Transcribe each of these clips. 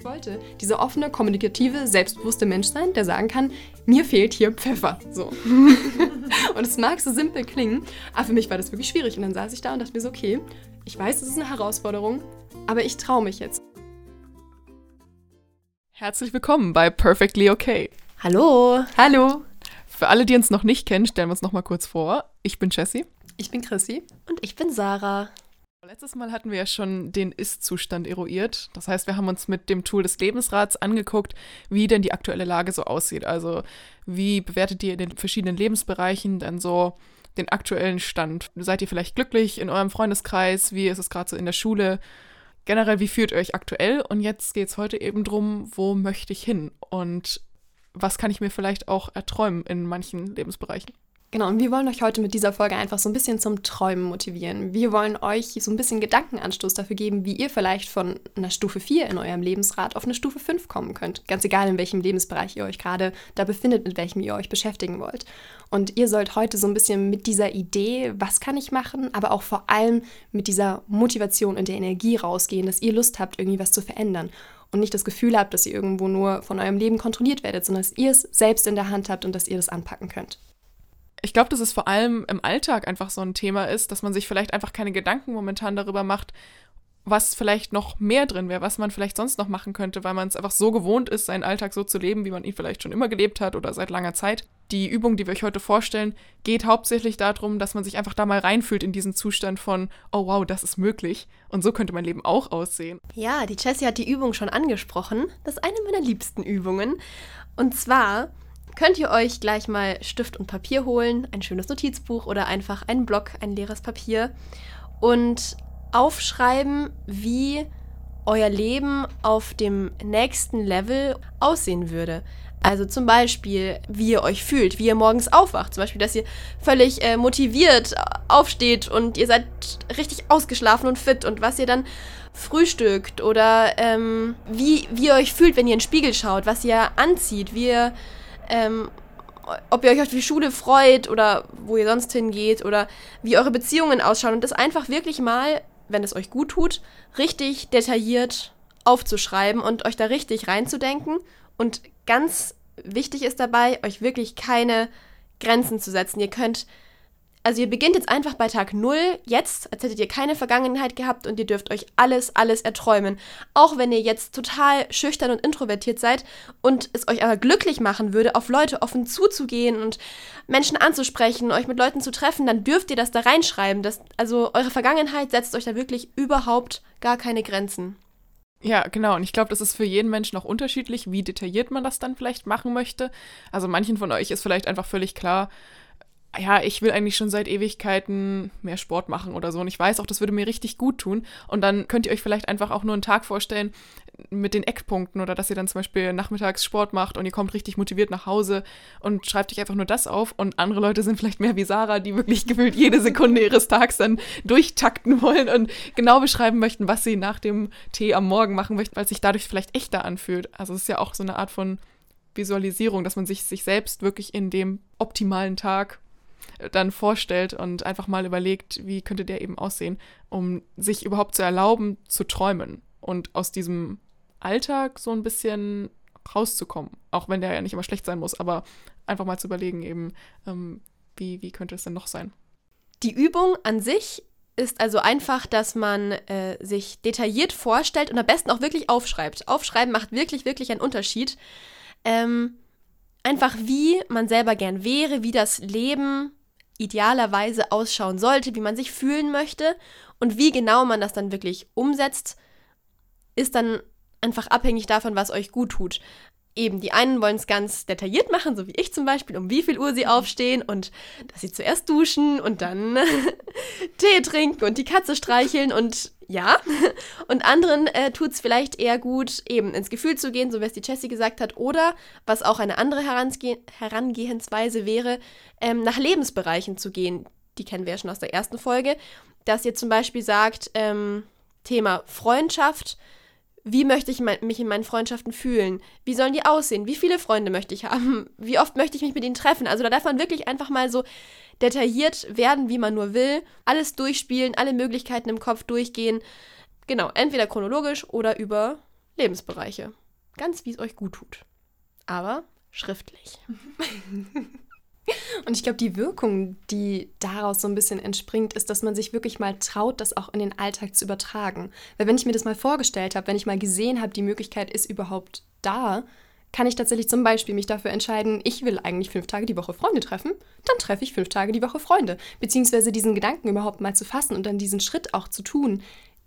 Ich wollte dieser offene, kommunikative, selbstbewusste Mensch sein, der sagen kann, mir fehlt hier Pfeffer. So. und es mag so simpel klingen, aber für mich war das wirklich schwierig. Und dann saß ich da und dachte mir so, okay, ich weiß, es ist eine Herausforderung, aber ich traue mich jetzt. Herzlich willkommen bei Perfectly Okay. Hallo. Hallo. Für alle, die uns noch nicht kennen, stellen wir uns noch mal kurz vor. Ich bin Jessie. Ich bin Chrissy. Und ich bin Sarah. Letztes Mal hatten wir ja schon den Ist-Zustand eruiert. Das heißt, wir haben uns mit dem Tool des Lebensrats angeguckt, wie denn die aktuelle Lage so aussieht. Also wie bewertet ihr in den verschiedenen Lebensbereichen dann so den aktuellen Stand? Seid ihr vielleicht glücklich in eurem Freundeskreis? Wie ist es gerade so in der Schule? Generell, wie fühlt ihr euch aktuell? Und jetzt geht es heute eben darum, wo möchte ich hin? Und was kann ich mir vielleicht auch erträumen in manchen Lebensbereichen? Genau, und wir wollen euch heute mit dieser Folge einfach so ein bisschen zum Träumen motivieren. Wir wollen euch so ein bisschen Gedankenanstoß dafür geben, wie ihr vielleicht von einer Stufe 4 in eurem Lebensrat auf eine Stufe 5 kommen könnt. Ganz egal, in welchem Lebensbereich ihr euch gerade da befindet, mit welchem ihr euch beschäftigen wollt. Und ihr sollt heute so ein bisschen mit dieser Idee, was kann ich machen, aber auch vor allem mit dieser Motivation und der Energie rausgehen, dass ihr Lust habt, irgendwie was zu verändern und nicht das Gefühl habt, dass ihr irgendwo nur von eurem Leben kontrolliert werdet, sondern dass ihr es selbst in der Hand habt und dass ihr das anpacken könnt ich glaube, dass es vor allem im Alltag einfach so ein Thema ist, dass man sich vielleicht einfach keine Gedanken momentan darüber macht, was vielleicht noch mehr drin wäre, was man vielleicht sonst noch machen könnte, weil man es einfach so gewohnt ist, seinen Alltag so zu leben, wie man ihn vielleicht schon immer gelebt hat oder seit langer Zeit. Die Übung, die wir euch heute vorstellen, geht hauptsächlich darum, dass man sich einfach da mal reinfühlt in diesen Zustand von, oh wow, das ist möglich und so könnte mein Leben auch aussehen. Ja, die Jessie hat die Übung schon angesprochen. Das ist eine meiner liebsten Übungen. Und zwar könnt ihr euch gleich mal Stift und Papier holen, ein schönes Notizbuch oder einfach einen Block, ein leeres Papier und aufschreiben, wie euer Leben auf dem nächsten Level aussehen würde. Also zum Beispiel, wie ihr euch fühlt, wie ihr morgens aufwacht. Zum Beispiel, dass ihr völlig äh, motiviert aufsteht und ihr seid richtig ausgeschlafen und fit und was ihr dann frühstückt oder ähm, wie, wie ihr euch fühlt, wenn ihr in den Spiegel schaut, was ihr anzieht, wie ihr ähm, ob ihr euch auf die Schule freut oder wo ihr sonst hingeht oder wie eure Beziehungen ausschauen und das einfach wirklich mal, wenn es euch gut tut, richtig detailliert aufzuschreiben und euch da richtig reinzudenken. Und ganz wichtig ist dabei, euch wirklich keine Grenzen zu setzen. Ihr könnt also ihr beginnt jetzt einfach bei Tag 0, jetzt, als hättet ihr keine Vergangenheit gehabt und ihr dürft euch alles, alles erträumen. Auch wenn ihr jetzt total schüchtern und introvertiert seid und es euch aber glücklich machen würde, auf Leute offen zuzugehen und Menschen anzusprechen, euch mit Leuten zu treffen, dann dürft ihr das da reinschreiben. Das, also eure Vergangenheit setzt euch da wirklich überhaupt gar keine Grenzen. Ja, genau. Und ich glaube, das ist für jeden Menschen auch unterschiedlich, wie detailliert man das dann vielleicht machen möchte. Also manchen von euch ist vielleicht einfach völlig klar, ja, ich will eigentlich schon seit Ewigkeiten mehr Sport machen oder so. Und ich weiß auch, das würde mir richtig gut tun. Und dann könnt ihr euch vielleicht einfach auch nur einen Tag vorstellen mit den Eckpunkten oder dass ihr dann zum Beispiel nachmittags Sport macht und ihr kommt richtig motiviert nach Hause und schreibt euch einfach nur das auf. Und andere Leute sind vielleicht mehr wie Sarah, die wirklich gefühlt jede Sekunde ihres Tags dann durchtakten wollen und genau beschreiben möchten, was sie nach dem Tee am Morgen machen möchten, weil es sich dadurch vielleicht echter anfühlt. Also es ist ja auch so eine Art von Visualisierung, dass man sich sich selbst wirklich in dem optimalen Tag dann vorstellt und einfach mal überlegt, wie könnte der eben aussehen, um sich überhaupt zu erlauben, zu träumen und aus diesem Alltag so ein bisschen rauszukommen. Auch wenn der ja nicht immer schlecht sein muss, aber einfach mal zu überlegen, eben, ähm, wie, wie könnte es denn noch sein? Die Übung an sich ist also einfach, dass man äh, sich detailliert vorstellt und am besten auch wirklich aufschreibt. Aufschreiben macht wirklich, wirklich einen Unterschied. Ähm, einfach wie man selber gern wäre, wie das Leben idealerweise ausschauen sollte, wie man sich fühlen möchte und wie genau man das dann wirklich umsetzt, ist dann einfach abhängig davon, was euch gut tut. Eben, die einen wollen es ganz detailliert machen, so wie ich zum Beispiel, um wie viel Uhr sie aufstehen und dass sie zuerst duschen und dann Tee trinken und die Katze streicheln und ja. Und anderen äh, tut es vielleicht eher gut, eben ins Gefühl zu gehen, so wie es die Jessie gesagt hat. Oder, was auch eine andere Herange Herangehensweise wäre, ähm, nach Lebensbereichen zu gehen. Die kennen wir ja schon aus der ersten Folge. Dass ihr zum Beispiel sagt, ähm, Thema Freundschaft. Wie möchte ich mich in meinen Freundschaften fühlen? Wie sollen die aussehen? Wie viele Freunde möchte ich haben? Wie oft möchte ich mich mit ihnen treffen? Also da darf man wirklich einfach mal so detailliert werden, wie man nur will, alles durchspielen, alle Möglichkeiten im Kopf durchgehen. Genau, entweder chronologisch oder über Lebensbereiche. Ganz wie es euch gut tut. Aber schriftlich. Und ich glaube, die Wirkung, die daraus so ein bisschen entspringt, ist, dass man sich wirklich mal traut, das auch in den Alltag zu übertragen. Weil wenn ich mir das mal vorgestellt habe, wenn ich mal gesehen habe, die Möglichkeit ist überhaupt da, kann ich tatsächlich zum Beispiel mich dafür entscheiden, ich will eigentlich fünf Tage die Woche Freunde treffen, dann treffe ich fünf Tage die Woche Freunde. Beziehungsweise diesen Gedanken überhaupt mal zu fassen und dann diesen Schritt auch zu tun,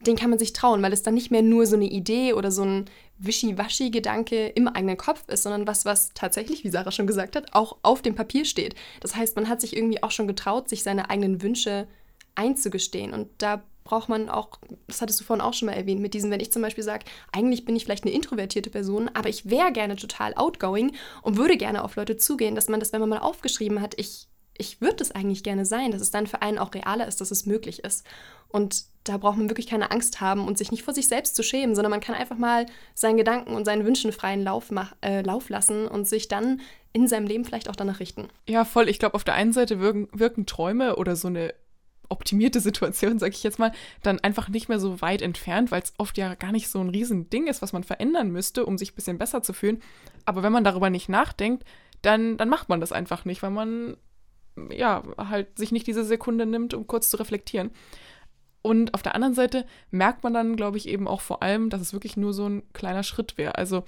den kann man sich trauen, weil es dann nicht mehr nur so eine Idee oder so ein Wischiwaschi-Gedanke im eigenen Kopf ist, sondern was, was tatsächlich, wie Sarah schon gesagt hat, auch auf dem Papier steht. Das heißt, man hat sich irgendwie auch schon getraut, sich seine eigenen Wünsche einzugestehen. Und da braucht man auch, das hattest du vorhin auch schon mal erwähnt, mit diesem, wenn ich zum Beispiel sage, eigentlich bin ich vielleicht eine introvertierte Person, aber ich wäre gerne total outgoing und würde gerne auf Leute zugehen, dass man das, wenn man mal aufgeschrieben hat, ich, ich würde das eigentlich gerne sein, dass es dann für einen auch realer ist, dass es möglich ist. Und da braucht man wirklich keine Angst haben und sich nicht vor sich selbst zu schämen, sondern man kann einfach mal seinen Gedanken und seinen Wünschen freien Lauf, äh, Lauf lassen und sich dann in seinem Leben vielleicht auch danach richten. Ja, voll. Ich glaube, auf der einen Seite wirken, wirken Träume oder so eine optimierte Situation, sage ich jetzt mal, dann einfach nicht mehr so weit entfernt, weil es oft ja gar nicht so ein Riesending ist, was man verändern müsste, um sich ein bisschen besser zu fühlen. Aber wenn man darüber nicht nachdenkt, dann, dann macht man das einfach nicht, weil man ja halt sich nicht diese Sekunde nimmt, um kurz zu reflektieren. Und auf der anderen Seite merkt man dann, glaube ich, eben auch vor allem, dass es wirklich nur so ein kleiner Schritt wäre. Also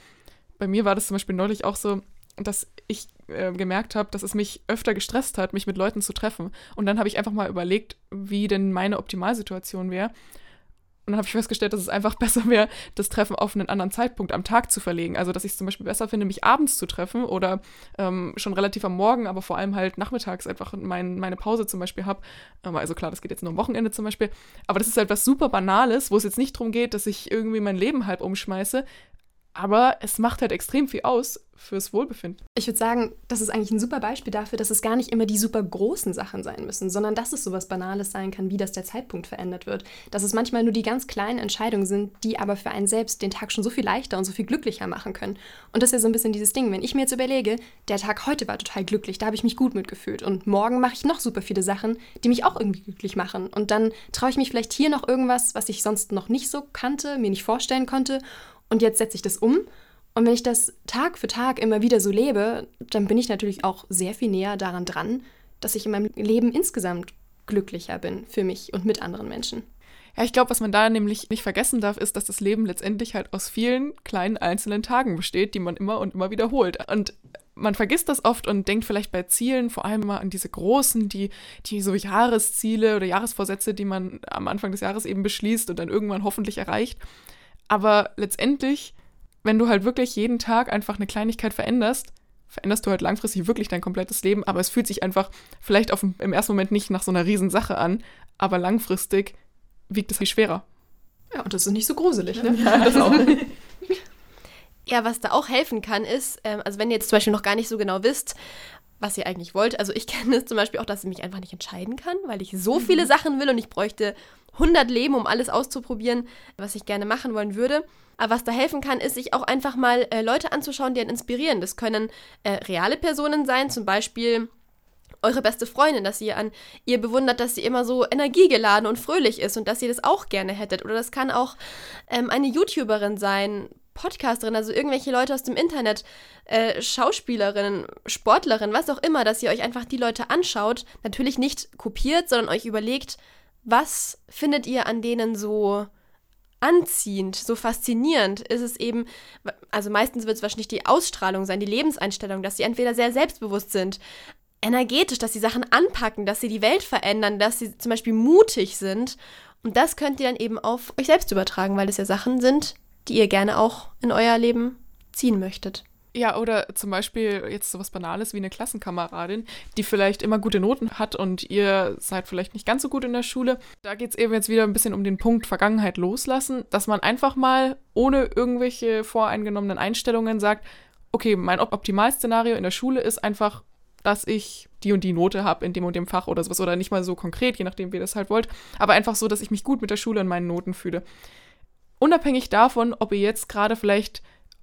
bei mir war das zum Beispiel neulich auch so, dass ich äh, gemerkt habe, dass es mich öfter gestresst hat, mich mit Leuten zu treffen. Und dann habe ich einfach mal überlegt, wie denn meine Optimalsituation wäre. Und dann habe ich festgestellt, dass es einfach besser wäre, das Treffen auf einen anderen Zeitpunkt am Tag zu verlegen. Also, dass ich es zum Beispiel besser finde, mich abends zu treffen oder ähm, schon relativ am Morgen, aber vor allem halt nachmittags einfach mein, meine Pause zum Beispiel habe. Ähm, also klar, das geht jetzt nur am Wochenende zum Beispiel. Aber das ist halt was super Banales, wo es jetzt nicht darum geht, dass ich irgendwie mein Leben halb umschmeiße, aber es macht halt extrem viel aus fürs Wohlbefinden. Ich würde sagen, das ist eigentlich ein super Beispiel dafür, dass es gar nicht immer die super großen Sachen sein müssen, sondern dass es sowas Banales sein kann, wie dass der Zeitpunkt verändert wird. Dass es manchmal nur die ganz kleinen Entscheidungen sind, die aber für einen selbst den Tag schon so viel leichter und so viel glücklicher machen können. Und das ist ja so ein bisschen dieses Ding, wenn ich mir jetzt überlege, der Tag heute war total glücklich, da habe ich mich gut mitgefühlt und morgen mache ich noch super viele Sachen, die mich auch irgendwie glücklich machen. Und dann traue ich mich vielleicht hier noch irgendwas, was ich sonst noch nicht so kannte, mir nicht vorstellen konnte und jetzt setze ich das um. Und wenn ich das Tag für Tag immer wieder so lebe, dann bin ich natürlich auch sehr viel näher daran dran, dass ich in meinem Leben insgesamt glücklicher bin für mich und mit anderen Menschen. Ja, ich glaube, was man da nämlich nicht vergessen darf, ist, dass das Leben letztendlich halt aus vielen kleinen einzelnen Tagen besteht, die man immer und immer wiederholt. Und man vergisst das oft und denkt vielleicht bei Zielen vor allem immer an diese großen, die, die so Jahresziele oder Jahresvorsätze, die man am Anfang des Jahres eben beschließt und dann irgendwann hoffentlich erreicht. Aber letztendlich, wenn du halt wirklich jeden Tag einfach eine Kleinigkeit veränderst, veränderst du halt langfristig wirklich dein komplettes Leben, aber es fühlt sich einfach vielleicht auf, im ersten Moment nicht nach so einer Riesensache an, aber langfristig wiegt es viel schwerer. Ja, und das ist nicht so gruselig, ne? Ja, das auch. Ja, was da auch helfen kann, ist, ähm, also wenn ihr jetzt zum Beispiel noch gar nicht so genau wisst, was ihr eigentlich wollt. Also ich kenne es zum Beispiel auch, dass ich mich einfach nicht entscheiden kann, weil ich so viele mhm. Sachen will und ich bräuchte 100 Leben, um alles auszuprobieren, was ich gerne machen wollen würde. Aber was da helfen kann, ist, sich auch einfach mal äh, Leute anzuschauen, die einen inspirieren. Das können äh, reale Personen sein, zum Beispiel eure beste Freundin, dass ihr an ihr bewundert, dass sie immer so energiegeladen und fröhlich ist und dass ihr das auch gerne hättet. Oder das kann auch ähm, eine YouTuberin sein, Podcasterin, also irgendwelche Leute aus dem Internet, äh, Schauspielerinnen, Sportlerinnen, was auch immer, dass ihr euch einfach die Leute anschaut, natürlich nicht kopiert, sondern euch überlegt, was findet ihr an denen so anziehend, so faszinierend? Ist es eben, also meistens wird es wahrscheinlich die Ausstrahlung sein, die Lebenseinstellung, dass sie entweder sehr selbstbewusst sind, energetisch, dass sie Sachen anpacken, dass sie die Welt verändern, dass sie zum Beispiel mutig sind. Und das könnt ihr dann eben auf euch selbst übertragen, weil es ja Sachen sind, die ihr gerne auch in euer Leben ziehen möchtet. Ja, oder zum Beispiel jetzt sowas Banales wie eine Klassenkameradin, die vielleicht immer gute Noten hat und ihr seid vielleicht nicht ganz so gut in der Schule. Da geht es eben jetzt wieder ein bisschen um den Punkt Vergangenheit loslassen, dass man einfach mal ohne irgendwelche voreingenommenen Einstellungen sagt, okay, mein Optimalszenario in der Schule ist einfach, dass ich die und die Note habe in dem und dem Fach oder sowas. Oder nicht mal so konkret, je nachdem, wie ihr das halt wollt. Aber einfach so, dass ich mich gut mit der Schule und meinen Noten fühle. Unabhängig davon, ob ihr jetzt gerade vielleicht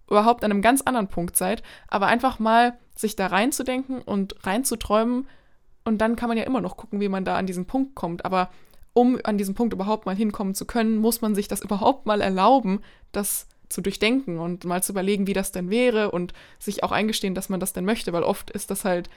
überhaupt an einem ganz anderen Punkt seid, aber einfach mal sich da reinzudenken und reinzuträumen und dann kann man ja immer noch gucken, wie man da an diesen Punkt kommt. Aber um an diesen Punkt überhaupt mal hinkommen zu können, muss man sich das überhaupt mal erlauben, das zu durchdenken und mal zu überlegen, wie das denn wäre und sich auch eingestehen, dass man das denn möchte, weil oft ist das halt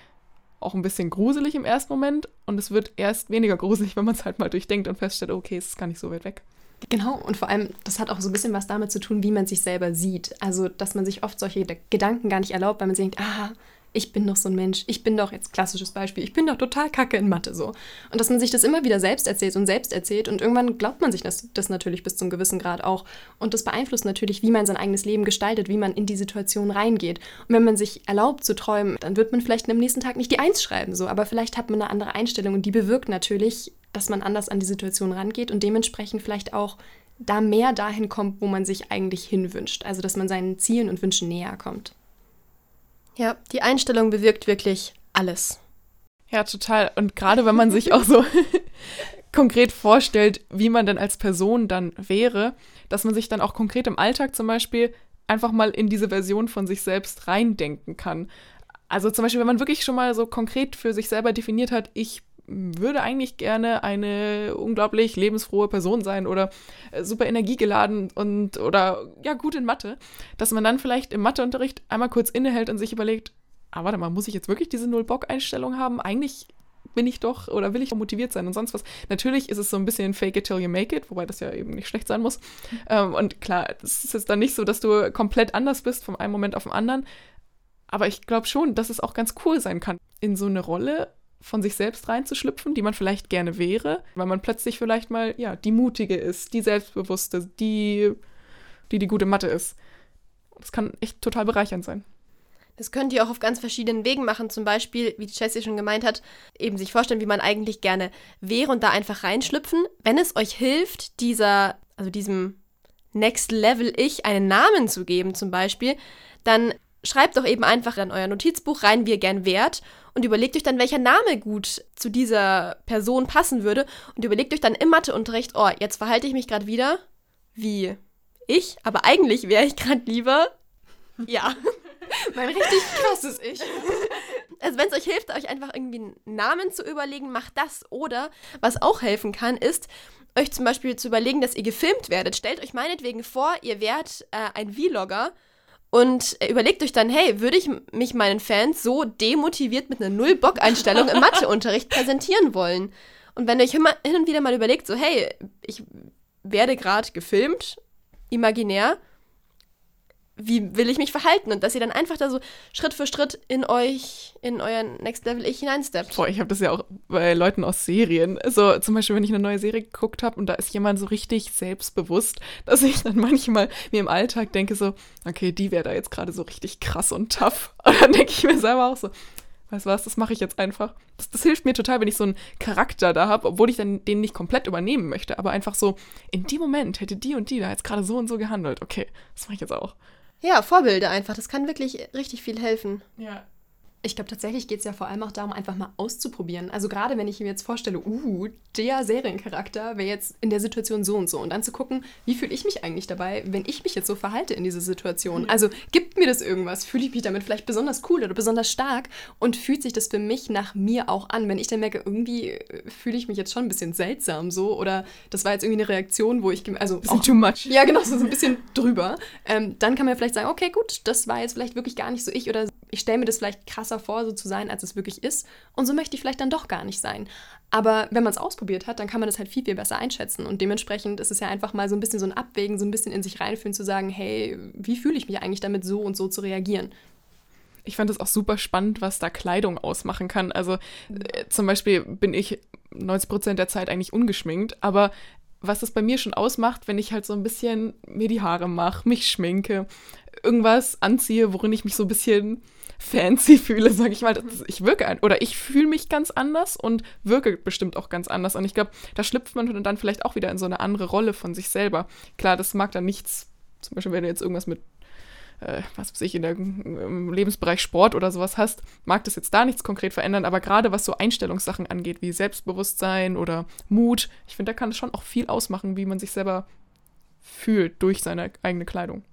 auch ein bisschen gruselig im ersten Moment und es wird erst weniger gruselig, wenn man es halt mal durchdenkt und feststellt, okay, es ist gar nicht so weit weg. Genau, und vor allem, das hat auch so ein bisschen was damit zu tun, wie man sich selber sieht. Also, dass man sich oft solche Gedanken gar nicht erlaubt, weil man sich denkt, ah, ich bin doch so ein Mensch, ich bin doch jetzt klassisches Beispiel, ich bin doch total kacke in Mathe so. Und dass man sich das immer wieder selbst erzählt und selbst erzählt und irgendwann glaubt man sich das, das natürlich bis zum gewissen Grad auch. Und das beeinflusst natürlich, wie man sein eigenes Leben gestaltet, wie man in die Situation reingeht. Und wenn man sich erlaubt zu träumen, dann wird man vielleicht am nächsten Tag nicht die Eins schreiben, so, aber vielleicht hat man eine andere Einstellung und die bewirkt natürlich, dass man anders an die Situation rangeht und dementsprechend vielleicht auch da mehr dahin kommt, wo man sich eigentlich hinwünscht. Also dass man seinen Zielen und Wünschen näher kommt. Ja, die Einstellung bewirkt wirklich alles. Ja, total. Und gerade wenn man sich auch so konkret vorstellt, wie man denn als Person dann wäre, dass man sich dann auch konkret im Alltag zum Beispiel einfach mal in diese Version von sich selbst reindenken kann. Also zum Beispiel, wenn man wirklich schon mal so konkret für sich selber definiert hat, ich würde eigentlich gerne eine unglaublich lebensfrohe Person sein oder äh, super energiegeladen und oder ja gut in Mathe, dass man dann vielleicht im Matheunterricht einmal kurz innehält und sich überlegt, ah warte mal, muss ich jetzt wirklich diese Null-Bock-Einstellung haben? Eigentlich bin ich doch oder will ich doch motiviert sein und sonst was. Natürlich ist es so ein bisschen fake it till you make it, wobei das ja eben nicht schlecht sein muss. Ähm, und klar, es ist jetzt dann nicht so, dass du komplett anders bist von einem Moment auf den anderen. Aber ich glaube schon, dass es auch ganz cool sein kann, in so eine Rolle von sich selbst reinzuschlüpfen, die man vielleicht gerne wäre, weil man plötzlich vielleicht mal, ja, die Mutige ist, die Selbstbewusste, die, die die gute Mathe ist. Das kann echt total bereichernd sein. Das könnt ihr auch auf ganz verschiedenen Wegen machen. Zum Beispiel, wie Jessie schon gemeint hat, eben sich vorstellen, wie man eigentlich gerne wäre und da einfach reinschlüpfen. Wenn es euch hilft, dieser, also diesem Next Level Ich einen Namen zu geben, zum Beispiel, dann schreibt doch eben einfach in euer Notizbuch rein, wie ihr gern wärt und überlegt euch dann, welcher Name gut zu dieser Person passen würde und überlegt euch dann im Matheunterricht, oh, jetzt verhalte ich mich gerade wieder wie ich, aber eigentlich wäre ich gerade lieber, ja, mein richtig krasses Ich. Also wenn es euch hilft, euch einfach irgendwie einen Namen zu überlegen, macht das. Oder was auch helfen kann, ist, euch zum Beispiel zu überlegen, dass ihr gefilmt werdet. Stellt euch meinetwegen vor, ihr wärt äh, ein Vlogger und überlegt euch dann, hey, würde ich mich meinen Fans so demotiviert mit einer Null-Bock-Einstellung im Matheunterricht präsentieren wollen? Und wenn ihr euch hin und wieder mal überlegt, so, hey, ich werde gerade gefilmt, imaginär, wie will ich mich verhalten? Und dass ihr dann einfach da so Schritt für Schritt in euch, in euren Next Level Ich hineinsteppt. Boah, ich habe das ja auch bei Leuten aus Serien. Also zum Beispiel, wenn ich eine neue Serie geguckt habe und da ist jemand so richtig selbstbewusst, dass ich dann manchmal mir im Alltag denke so, okay, die wäre da jetzt gerade so richtig krass und tough. Und dann denke ich mir selber auch so, weißt du was, das mache ich jetzt einfach. Das, das, hilft mir total, wenn ich so einen Charakter da habe, obwohl ich dann den nicht komplett übernehmen möchte, aber einfach so, in dem Moment hätte die und die da jetzt gerade so und so gehandelt. Okay, das mache ich jetzt auch. Ja, Vorbilder einfach. Das kann wirklich richtig viel helfen. Ja. Ich glaube, tatsächlich geht es ja vor allem auch darum, einfach mal auszuprobieren. Also gerade wenn ich mir jetzt vorstelle, uh, der Seriencharakter wäre jetzt in der Situation so und so. Und dann zu gucken, wie fühle ich mich eigentlich dabei, wenn ich mich jetzt so verhalte in dieser Situation. Mhm. Also gibt mir das irgendwas? Fühle ich mich damit vielleicht besonders cool oder besonders stark? Und fühlt sich das für mich nach mir auch an? Wenn ich dann merke, irgendwie äh, fühle ich mich jetzt schon ein bisschen seltsam so oder das war jetzt irgendwie eine Reaktion, wo ich... Also bisschen auch, too much. Ja, genau, so, so ein bisschen drüber. Ähm, dann kann man vielleicht sagen, okay, gut, das war jetzt vielleicht wirklich gar nicht so ich oder ich stelle mir das vielleicht krasser vor, so zu sein, als es wirklich ist. Und so möchte ich vielleicht dann doch gar nicht sein. Aber wenn man es ausprobiert hat, dann kann man das halt viel, viel besser einschätzen. Und dementsprechend ist es ja einfach mal so ein bisschen so ein Abwägen, so ein bisschen in sich reinfühlen, zu sagen, hey, wie fühle ich mich eigentlich damit, so und so zu reagieren? Ich fand es auch super spannend, was da Kleidung ausmachen kann. Also äh, zum Beispiel bin ich 90 Prozent der Zeit eigentlich ungeschminkt, aber was das bei mir schon ausmacht, wenn ich halt so ein bisschen mir die Haare mache, mich schminke, irgendwas anziehe, worin ich mich so ein bisschen fancy fühle, sage ich mal. Ich wirke ein, oder ich fühle mich ganz anders und wirke bestimmt auch ganz anders. Und ich glaube, da schlüpft man dann vielleicht auch wieder in so eine andere Rolle von sich selber. Klar, das mag dann nichts, zum Beispiel, wenn du jetzt irgendwas mit äh, was weiß ich, in der, im Lebensbereich Sport oder sowas hast, mag das jetzt da nichts konkret verändern, aber gerade was so Einstellungssachen angeht, wie Selbstbewusstsein oder Mut, ich finde, da kann es schon auch viel ausmachen, wie man sich selber fühlt durch seine eigene Kleidung.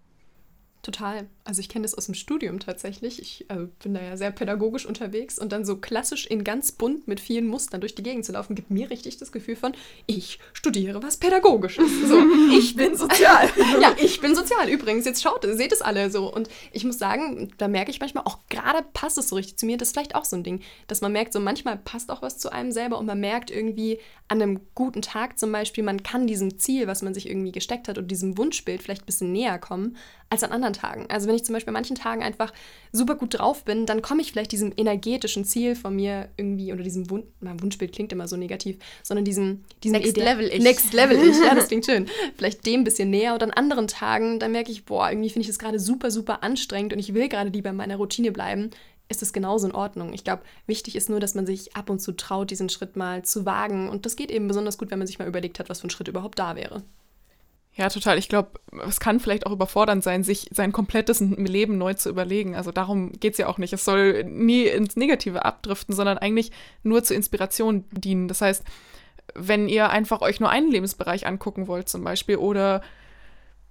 Total. Also ich kenne das aus dem Studium tatsächlich. Ich äh, bin da ja sehr pädagogisch unterwegs und dann so klassisch in ganz bunt mit vielen Mustern durch die Gegend zu laufen, gibt mir richtig das Gefühl von, ich studiere was Pädagogisches. So, ich bin sozial. ja, ich bin sozial. Übrigens, jetzt schaut, seht es alle so. Und ich muss sagen, da merke ich manchmal auch gerade passt es so richtig zu mir. Das ist vielleicht auch so ein Ding, dass man merkt, so manchmal passt auch was zu einem selber und man merkt irgendwie an einem guten Tag zum Beispiel, man kann diesem Ziel, was man sich irgendwie gesteckt hat und diesem Wunschbild vielleicht ein bisschen näher kommen als an anderen Tagen. Also wenn ich zum Beispiel an manchen Tagen einfach super gut drauf bin, dann komme ich vielleicht diesem energetischen Ziel von mir irgendwie oder diesem Wun na, Wunschbild klingt immer so negativ, sondern diesem, diesem Next Ide- Level Ich. Next Level Ich, ja, das klingt schön. Vielleicht dem ein bisschen näher und an anderen Tagen, dann merke ich, boah, irgendwie finde ich das gerade super, super anstrengend und ich will gerade lieber in meiner Routine bleiben ist das genauso in Ordnung. Ich glaube, wichtig ist nur, dass man sich ab und zu traut, diesen Schritt mal zu wagen. Und das geht eben besonders gut, wenn man sich mal überlegt hat, was für ein Schritt überhaupt da wäre. Ja, total. Ich glaube, es kann vielleicht auch überfordernd sein, sich sein komplettes Leben neu zu überlegen. Also darum geht es ja auch nicht. Es soll nie ins Negative abdriften, sondern eigentlich nur zur Inspiration dienen. Das heißt, wenn ihr einfach euch nur einen Lebensbereich angucken wollt, zum Beispiel, oder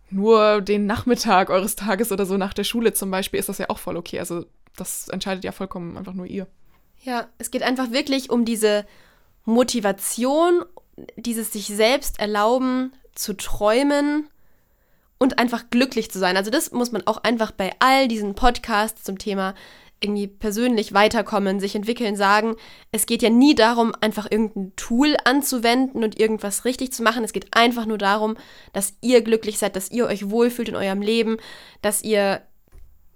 nur den Nachmittag eures Tages oder so nach der Schule zum Beispiel, ist das ja auch voll okay. Also das entscheidet ja vollkommen einfach nur ihr. Ja, es geht einfach wirklich um diese Motivation, dieses sich selbst erlauben zu träumen und einfach glücklich zu sein. Also das muss man auch einfach bei all diesen Podcasts zum Thema irgendwie persönlich weiterkommen, sich entwickeln, sagen, es geht ja nie darum, einfach irgendein Tool anzuwenden und irgendwas richtig zu machen. Es geht einfach nur darum, dass ihr glücklich seid, dass ihr euch wohlfühlt in eurem Leben, dass ihr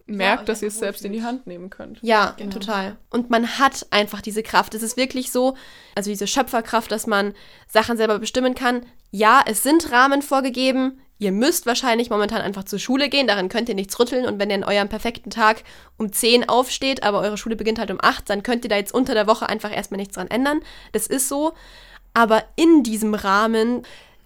Merkt, euch dass ihr es selbst in die. Hand nehmen könnt. Ja, Genau. total. Und man hat einfach diese Kraft. Es ist wirklich so, also diese Schöpferkraft, dass man Sachen selber bestimmen kann. Ja, es sind Rahmen vorgegeben. Ihr müsst wahrscheinlich momentan einfach zur Schule gehen, daran könnt ihr nichts rütteln. Und wenn ihr an eurem perfekten Tag um 10 aufsteht, aber eure Schule beginnt halt um 8, dann könnt ihr da jetzt unter der Woche einfach erstmal nichts dran ändern. Das ist so. Aber in diesem Rahmen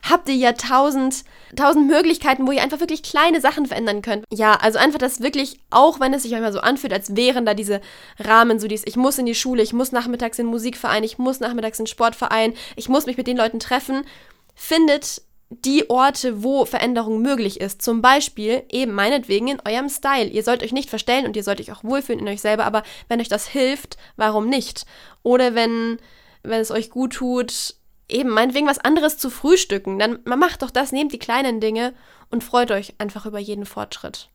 habt ihr ja tausend, tausend Möglichkeiten, wo ihr einfach wirklich kleine Sachen verändern könnt. Ja, also einfach das wirklich, auch wenn es sich manchmal so anfühlt, als wären da diese Rahmen, so dies, ich muss in die Schule, ich muss nachmittags in den Musikverein, ich muss nachmittags in den Sportverein, ich muss mich mit den Leuten treffen, findet die Orte, wo Veränderung möglich ist. Zum Beispiel eben meinetwegen in eurem Style. Ihr sollt euch nicht verstellen und ihr sollt euch auch wohlfühlen in euch selber, aber wenn euch das hilft, warum nicht? Oder wenn, wenn es euch gut tut, eben meinetwegen was anderes zu frühstücken, dann man macht doch das, nehmt die kleinen Dinge und freut euch einfach über jeden Fortschritt.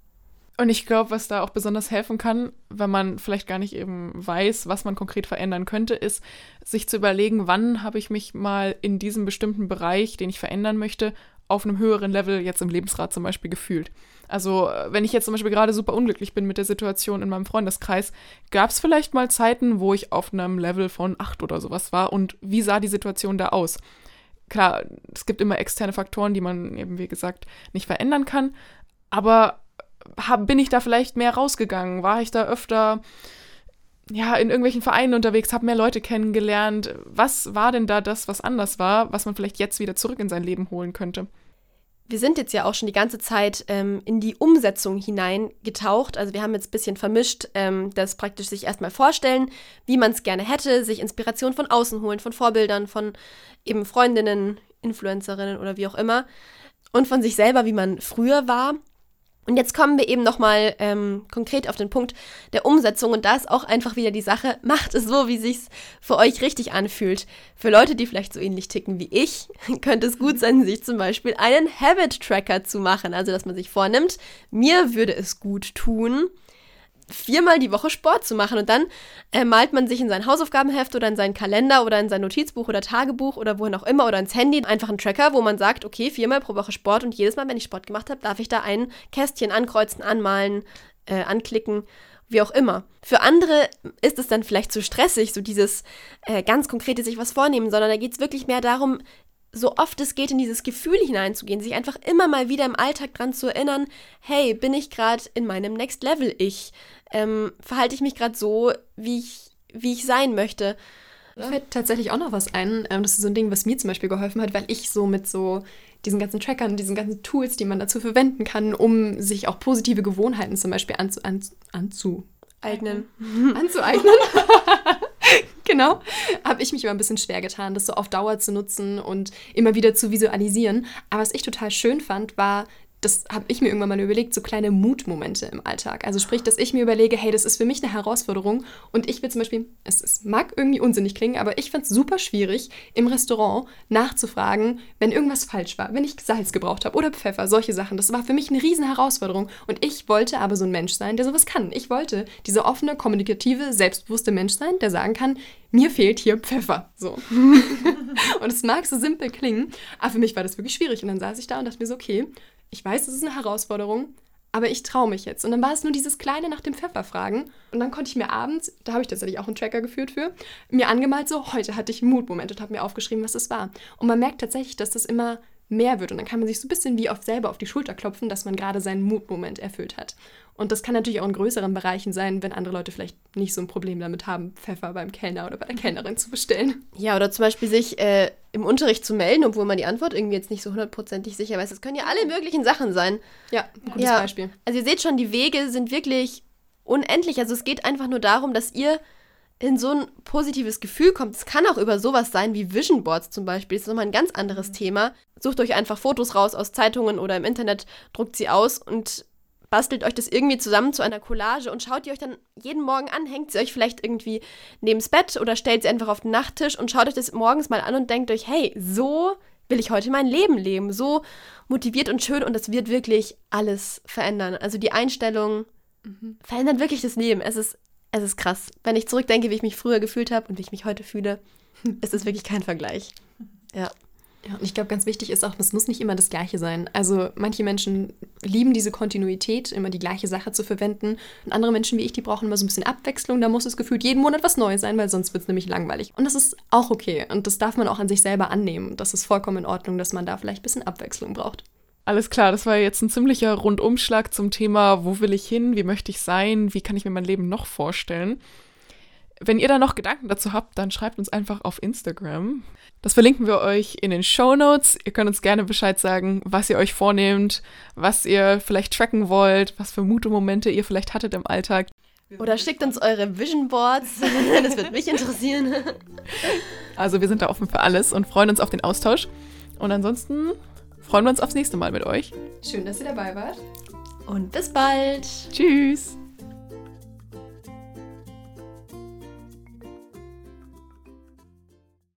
Und ich glaube, was da auch besonders helfen kann, wenn man vielleicht gar nicht eben weiß, was man konkret verändern könnte, ist, sich zu überlegen, wann habe ich mich mal in diesem bestimmten Bereich, den ich verändern möchte, auf einem höheren Level jetzt im Lebensrat zum Beispiel gefühlt. Also äh, wenn ich jetzt zum Beispiel gerade super unglücklich bin mit der Situation in meinem Freundeskreis, gab es vielleicht mal Zeiten, wo ich auf einem Level von 8 oder sowas war und wie sah die Situation da aus? Klar, es gibt immer externe Faktoren, die man eben, wie gesagt, nicht verändern kann, aber hab, bin ich da vielleicht mehr rausgegangen? War ich da öfter ja, in irgendwelchen Vereinen unterwegs, habe mehr Leute kennengelernt? Was war denn da das, was anders war, was man vielleicht jetzt wieder zurück in sein Leben holen könnte? Wir sind jetzt ja auch schon die ganze Zeit ähm, in die Umsetzung hineingetaucht. Also wir haben jetzt ein bisschen vermischt, ähm, das praktisch sich erstmal vorstellen, wie man es gerne hätte, sich Inspiration von außen holen, von Vorbildern, von eben Freundinnen, Influencerinnen oder wie auch immer. Und von sich selber, wie man früher war. Und jetzt kommen wir eben nochmal ähm, konkret auf den Punkt der Umsetzung. Und da ist auch einfach wieder die Sache, macht es so, wie sich's für euch richtig anfühlt. Für Leute, die vielleicht so ähnlich ticken wie ich, könnte es gut sein, sich zum Beispiel einen Habit-Tracker zu machen. Also, dass man sich vornimmt, mir würde es gut tun, viermal die Woche Sport zu machen. Und dann äh, malt man sich in sein Hausaufgabenheft oder in seinen Kalender oder in sein Notizbuch oder Tagebuch oder wohin auch immer oder ins Handy einfach einen Tracker, wo man sagt, okay, viermal pro Woche Sport und jedes Mal, wenn ich Sport gemacht habe, darf ich da ein Kästchen ankreuzen, anmalen, äh, anklicken. Wie auch immer. Für andere ist es dann vielleicht zu stressig, so dieses äh, ganz konkrete sich was vornehmen, sondern da geht es wirklich mehr darum, so oft es geht, in dieses Gefühl hineinzugehen, sich einfach immer mal wieder im Alltag dran zu erinnern, hey, bin ich gerade in meinem Next Level ich? Ähm, verhalte ich mich gerade so, wie ich, wie ich sein möchte? Mir fällt tatsächlich auch noch was ein. Ähm, Das ist so ein Ding, was mir zum Beispiel geholfen hat, weil ich so mit so diesen ganzen Trackern, diesen ganzen Tools, die man dazu verwenden kann, um sich auch positive Gewohnheiten zum Beispiel anzu, an, anzu, Eignen. anzueignen. genau. Habe ich mich immer ein bisschen schwer getan, das so auf Dauer zu nutzen und immer wieder zu visualisieren. Aber was ich total schön fand, war, das habe ich mir irgendwann mal überlegt, so kleine Mutmomente im Alltag. Also sprich, dass ich mir überlege, hey, das ist für mich eine Herausforderung und ich will zum Beispiel, es, es mag irgendwie unsinnig klingen, aber ich fand es super schwierig, im Restaurant nachzufragen, wenn irgendwas falsch war, wenn ich Salz gebraucht habe oder Pfeffer, solche Sachen. Das war für mich eine riesen Herausforderung und ich wollte aber so ein Mensch sein, der sowas kann. Ich wollte dieser offene, kommunikative, selbstbewusste Mensch sein, der sagen kann, mir fehlt hier Pfeffer. So. und es mag so simpel klingen, aber für mich war das wirklich schwierig. Und dann saß ich da und dachte mir so, okay, ich weiß, das ist eine Herausforderung, aber ich traue mich jetzt. Und dann war es nur dieses kleine nach dem Pfeffer fragen. Und dann konnte ich mir abends, da habe ich tatsächlich auch einen Tracker geführt für, mir angemalt, so heute hatte ich einen Mutmoment und habe mir aufgeschrieben, was es war. Und man merkt tatsächlich, dass das immer mehr wird. Und dann kann man sich so ein bisschen wie oft selber auf die Schulter klopfen, dass man gerade seinen Mutmoment erfüllt hat. Und das kann natürlich auch in größeren Bereichen sein, wenn andere Leute vielleicht nicht so ein Problem damit haben, Pfeffer beim Kellner oder bei der Kellnerin zu bestellen. Ja, oder zum Beispiel sich äh, im Unterricht zu melden, obwohl man die Antwort irgendwie jetzt nicht so hundertprozentig sicher weiß. Das können ja alle möglichen Sachen sein. Ja, ein gutes ja, Beispiel. Also ihr seht schon, die Wege sind wirklich unendlich. Also es geht einfach nur darum, dass ihr in so ein positives Gefühl kommt. Es kann auch über sowas sein wie Vision Boards zum Beispiel. Das ist nochmal ein ganz anderes Thema. Sucht euch einfach Fotos raus aus Zeitungen oder im Internet, druckt sie aus und bastelt euch das irgendwie zusammen zu einer Collage und schaut die euch dann jeden Morgen an, hängt sie euch vielleicht irgendwie neben's Bett oder stellt sie einfach auf den Nachttisch und schaut euch das morgens mal an und denkt euch, hey, so will ich heute mein Leben leben, so motiviert und schön und das wird wirklich alles verändern. Also die Einstellung mhm. verändert wirklich das Leben. Es ist, es ist krass. Wenn ich zurückdenke, wie ich mich früher gefühlt habe und wie ich mich heute fühle, ist es wirklich kein Vergleich. Ja. Ja, und ich glaube, ganz wichtig ist auch, es muss nicht immer das Gleiche sein. Also manche Menschen lieben diese Kontinuität, immer die gleiche Sache zu verwenden. Und andere Menschen wie ich, die brauchen immer so ein bisschen Abwechslung. Da muss es gefühlt jeden Monat was Neues sein, weil sonst wird es nämlich langweilig. Und das ist auch okay. Und das darf man auch an sich selber annehmen. Das ist vollkommen in Ordnung, dass man da vielleicht ein bisschen Abwechslung braucht. Alles klar, das war jetzt ein ziemlicher Rundumschlag zum Thema, wo will ich hin, wie möchte ich sein, wie kann ich mir mein Leben noch vorstellen. Wenn ihr da noch Gedanken dazu habt, dann schreibt uns einfach auf Instagram. Das verlinken wir euch in den Show Notes. Ihr könnt uns gerne Bescheid sagen, was ihr euch vornehmt, was ihr vielleicht tracken wollt, was für Mute-Momente ihr vielleicht hattet im Alltag. Oder schickt uns eure Vision Boards. das wird mich interessieren. Also wir sind da offen für alles und freuen uns auf den Austausch. Und ansonsten freuen wir uns aufs nächste Mal mit euch. Schön, dass ihr dabei wart. Und bis bald. Tschüss.